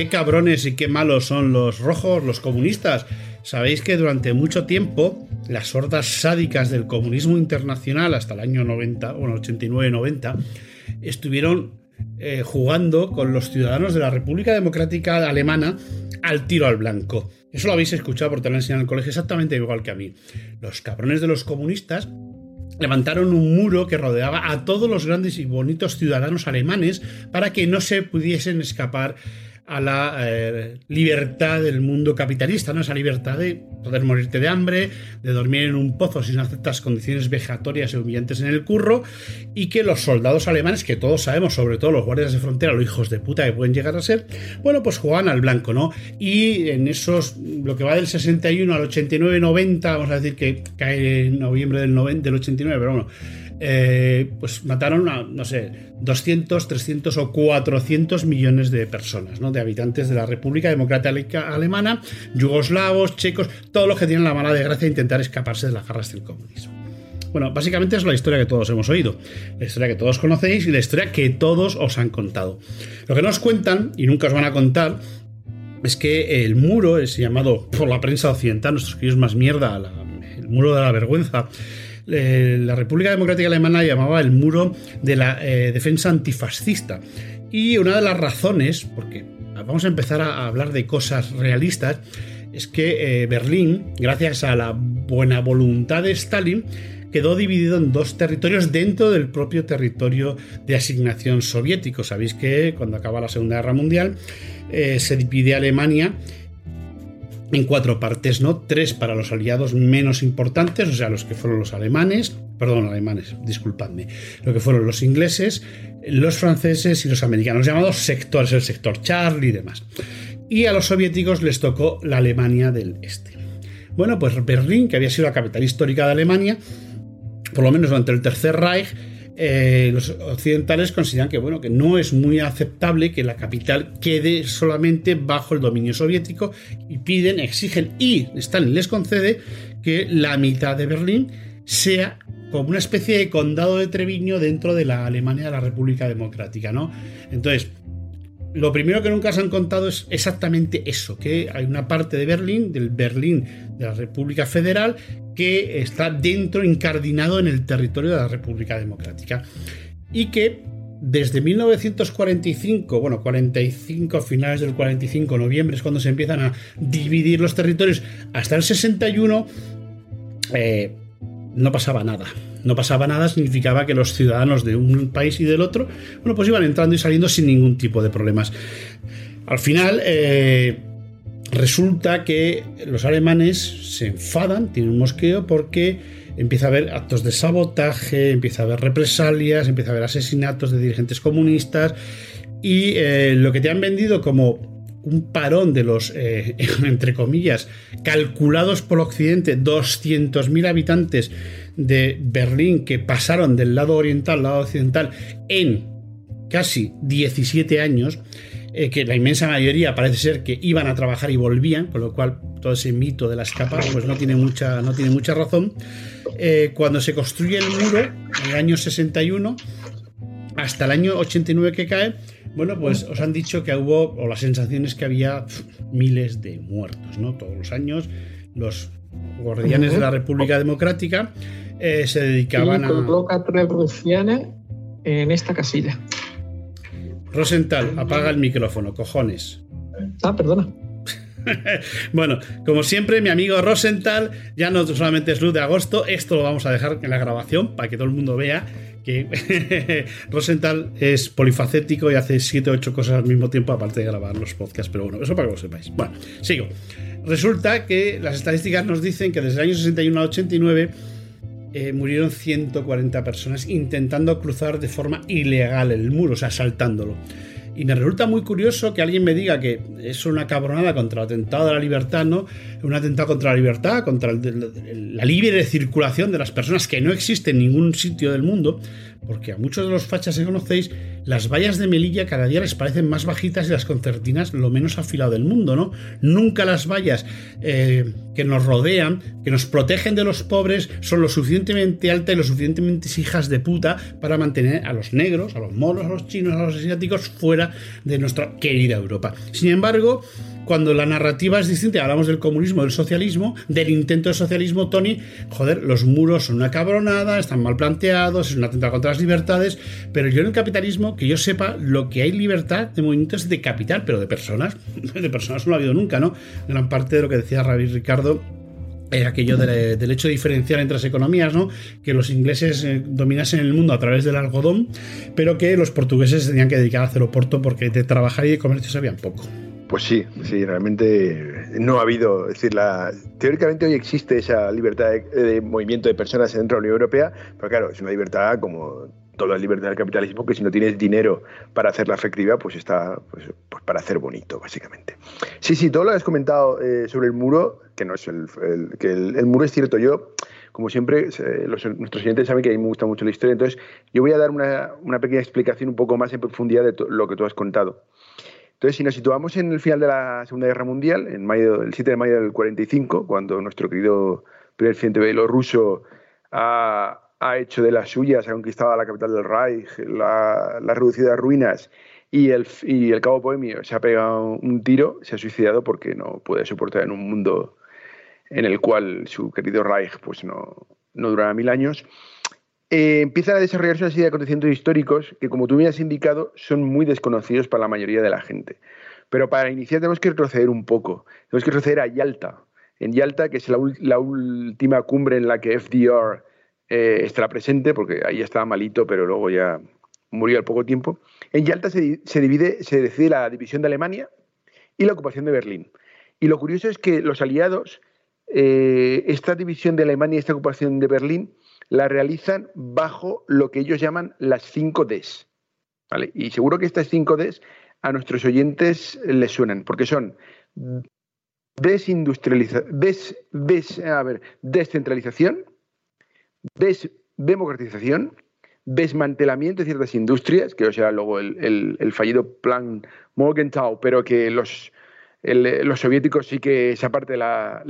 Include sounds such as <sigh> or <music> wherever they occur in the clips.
Qué cabrones y qué malos son los rojos, los comunistas. Sabéis que durante mucho tiempo las hordas sádicas del comunismo internacional hasta el año 90, bueno, 89-90, estuvieron eh, jugando con los ciudadanos de la República Democrática Alemana al tiro al blanco. Eso lo habéis escuchado porque te lo enseñado en el colegio exactamente igual que a mí. Los cabrones de los comunistas levantaron un muro que rodeaba a todos los grandes y bonitos ciudadanos alemanes para que no se pudiesen escapar a la eh, libertad del mundo capitalista, ¿no? Esa libertad de poder morirte de hambre, de dormir en un pozo sin aceptas condiciones vejatorias y humillantes en el curro, y que los soldados alemanes, que todos sabemos, sobre todo los guardias de frontera, los hijos de puta que pueden llegar a ser, bueno, pues juegan al blanco, ¿no? Y en esos, lo que va del 61 al 89-90, vamos a decir que cae en noviembre del, 90, del 89, pero bueno, eh, pues mataron a, no sé, 200, 300 o 400 millones de personas, ¿no? de habitantes de la República Democrática Alemana, yugoslavos, checos, todos los que tienen la mala desgracia de intentar escaparse de las garras del comunismo. Bueno, básicamente es la historia que todos hemos oído, la historia que todos conocéis y la historia que todos os han contado. Lo que nos cuentan, y nunca os van a contar, es que el muro es llamado por la prensa occidental, nuestros queridos más mierda, el muro de la vergüenza, eh, la República Democrática Alemana llamaba el muro de la eh, defensa antifascista. Y una de las razones, porque vamos a empezar a hablar de cosas realistas, es que eh, Berlín, gracias a la buena voluntad de Stalin, quedó dividido en dos territorios dentro del propio territorio de asignación soviético. Sabéis que cuando acaba la Segunda Guerra Mundial se divide Alemania en cuatro partes, ¿no? Tres para los aliados menos importantes, o sea, los que fueron los alemanes, perdón, alemanes, disculpadme, lo que fueron los ingleses, los franceses y los americanos, llamados sectores, el sector Charlie y demás. Y a los soviéticos les tocó la Alemania del Este. Bueno, pues Berlín, que había sido la capital histórica de Alemania, por lo menos durante el Tercer Reich, eh, los occidentales consideran que, bueno, que no es muy aceptable que la capital quede solamente bajo el dominio soviético y piden, exigen y Stalin les concede que la mitad de Berlín sea como una especie de condado de Treviño dentro de la Alemania de la República Democrática, ¿no? Entonces, lo primero que nunca se han contado es exactamente eso, que hay una parte de Berlín, del Berlín de la República Federal, que está dentro, incardinado en el territorio de la República Democrática. Y que desde 1945, bueno, 45, finales del 45, noviembre es cuando se empiezan a dividir los territorios, hasta el 61, eh, no pasaba nada no pasaba nada significaba que los ciudadanos de un país y del otro, bueno, pues iban entrando y saliendo sin ningún tipo de problemas. Al final, eh, resulta que los alemanes se enfadan, tienen un mosqueo porque empieza a haber actos de sabotaje, empieza a haber represalias, empieza a haber asesinatos de dirigentes comunistas y eh, lo que te han vendido como un parón de los, eh, <laughs> entre comillas, calculados por Occidente, 200.000 habitantes de Berlín que pasaron del lado oriental al lado occidental en casi 17 años, eh, que la inmensa mayoría parece ser que iban a trabajar y volvían, por lo cual todo ese mito de la escapada pues no tiene mucha, no tiene mucha razón. Eh, cuando se construye el muro, en el año 61, hasta el año 89 que cae, bueno, pues os han dicho que hubo, o la sensación es que había miles de muertos, ¿no? Todos los años, los guardianes de la República Democrática eh, se dedicaban y coloca tres rufianes en esta casilla. Rosenthal, apaga el micrófono, cojones. Ah, perdona. <laughs> bueno, como siempre, mi amigo Rosenthal ya no solamente es luz de agosto, esto lo vamos a dejar en la grabación para que todo el mundo vea que <laughs> Rosenthal es polifacético y hace 7 o 8 cosas al mismo tiempo, aparte de grabar los podcasts. Pero bueno, eso para que lo sepáis. Bueno, sigo. Resulta que las estadísticas nos dicen que desde el año 61 al 89 eh, murieron 140 personas intentando cruzar de forma ilegal el muro, o sea, saltándolo. Y me resulta muy curioso que alguien me diga que es una cabronada contra el atentado de la libertad, ¿no? Un atentado contra la libertad, contra la libre circulación de las personas que no existe en ningún sitio del mundo, porque a muchos de los fachas que conocéis, las vallas de Melilla cada día les parecen más bajitas y las concertinas lo menos afilado del mundo, ¿no? Nunca las vallas eh, que nos rodean, que nos protegen de los pobres, son lo suficientemente altas y lo suficientemente hijas de puta para mantener a los negros, a los moros, a los chinos, a los asiáticos fuera de nuestra querida Europa. Sin embargo, cuando la narrativa es distinta, hablamos del comunismo, del socialismo, del intento de socialismo, Tony, joder, los muros son una cabronada, están mal planteados, es un atentado contra las libertades, pero yo en el capitalismo, que yo sepa, lo que hay libertad de movimientos de capital, pero de personas, <laughs> de personas no ha habido nunca, ¿no? Gran parte de lo que decía Ravi Ricardo era aquello del hecho de diferenciar entre las economías, ¿no? Que los ingleses eh, dominasen el mundo a través del algodón, pero que los portugueses tenían que dedicar a hacer porque de trabajar y de comercio sabían poco. Pues sí, sí, realmente no ha habido, decir, la, teóricamente hoy existe esa libertad de, movimiento de personas dentro de la Unión Europea, pero claro, es una libertad como toda la libertad del capitalismo, que si no tienes dinero para hacerla efectiva, pues está pues, pues para hacer bonito, básicamente. Sí, sí, todo lo que has comentado eh, sobre el muro, que no es el, que el, muro es cierto, yo como siempre, nuestros oyentes saben que a mí me gusta mucho la historia, entonces yo voy a dar una, una pequeña explicación un poco más en profundidad de lo que tú has contado. Entonces, si nos situamos en el final de la Segunda Guerra Mundial, en mayo, el 7 de mayo del 45, cuando nuestro querido primer presidente bielorruso ha, ha hecho de las suyas, ha conquistado la capital del Reich, la, la reducido a ruinas y el, y el cabo Bohemio se ha pegado un tiro, se ha suicidado porque no puede soportar en un mundo en el cual su querido Reich pues no, no durará mil años. Eh, empiezan a desarrollarse una serie de acontecimientos históricos que, como tú me has indicado, son muy desconocidos para la mayoría de la gente. Pero para iniciar tenemos que retroceder un poco. Tenemos que retroceder a Yalta. En Yalta, que es la, última cumbre en la que FDR eh, estará presente, porque ahí estaba malito, pero luego ya murió al poco tiempo. En Yalta se, divide, se decide la división de Alemania y la ocupación de Berlín. Y lo curioso es que los aliados, eh, esta división de Alemania y esta ocupación de Berlín, la realizan bajo lo que ellos llaman las 5 Ds. Y seguro que estas 5 Ds a nuestros oyentes les suenan, porque son desindustrialización, des, a ver, descentralización, democratización, desmantelamiento de ciertas industrias, que será luego el, el fallido plan Morgenthau, pero que los, los soviéticos sí que esa parte la,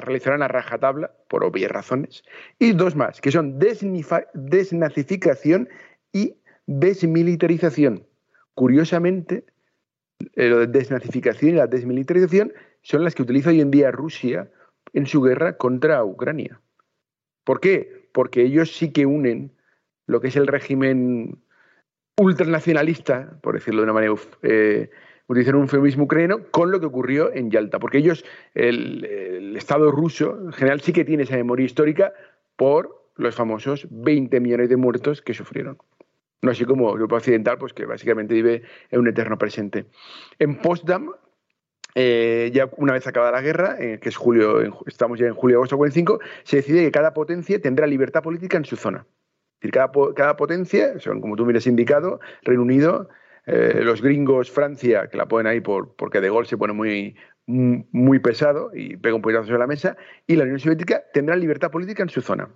realizarán a rajatabla, por obvias razones. Y dos más, que son desnazificación y desmilitarización. Curiosamente, eh, de desnazificación y la desmilitarización son las que utiliza hoy en día Rusia en su guerra contra Ucrania. ¿Por qué? Porque ellos sí que unen lo que es el régimen ultranacionalista, por decirlo de una manera eh, utilizar un eufemismo ucraniano, con lo que ocurrió en Yalta. Porque ellos, el, Estado ruso en general sí que tiene esa memoria histórica por los famosos 20 millones de muertos que sufrieron. No así como Europa Occidental, pues que básicamente vive en un eterno presente. En Potsdam, eh, ya una vez acabada la guerra, eh, que es julio, estamos ya en julio agosto 45, se decide que cada potencia tendrá libertad política en su zona. Cada, potencia, son como tú me has indicado, Reino Unido, eh, los gringos, Francia, que la ponen ahí por, porque De Gaulle se pone muy, muy pesado y pega un puñetazo sobre la mesa, y la Unión Soviética tendrá libertad política en su zona.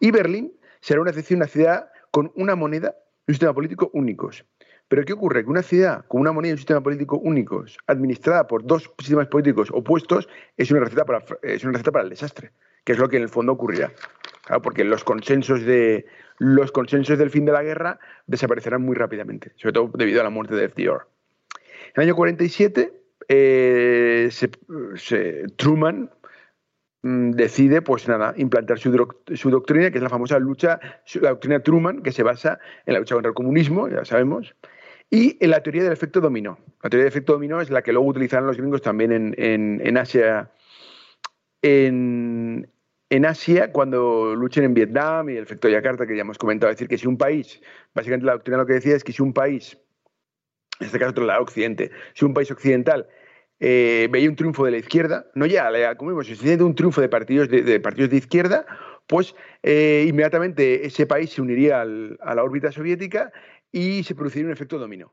Y Berlín será una ciudad con una moneda y un sistema político únicos. Pero ¿qué ocurre? Que una ciudad con una moneda y un sistema político únicos, administrada por dos sistemas políticos opuestos, es una receta para, es una receta para el desastre, que es lo que en el fondo ocurrirá. porque los consensos de, los consensos del fin de la guerra desaparecerán muy rápidamente, sobre todo debido a la muerte de FDR. En el año 47, eh, Truman mm, decide, pues nada, implantar su, doctrina, que es la famosa lucha, la doctrina Truman, que se basa en la lucha contra el comunismo, ya sabemos, y en la teoría del efecto dominó. La teoría del efecto dominó es la que luego utilizarán los gringos también en, Asia. En, en Asia, cuando luchen en Vietnam y el efecto Yakarta, que ya hemos comentado, es decir, que si un país, básicamente la doctrina lo que decía es que si un país, en este caso otro lado occidente, si un país occidental eh, veía un triunfo de la izquierda, no ya, como vimos, si un triunfo de partidos de, partidos de izquierda, pues eh, inmediatamente ese país se uniría a la órbita soviética y se produciría un efecto dominó.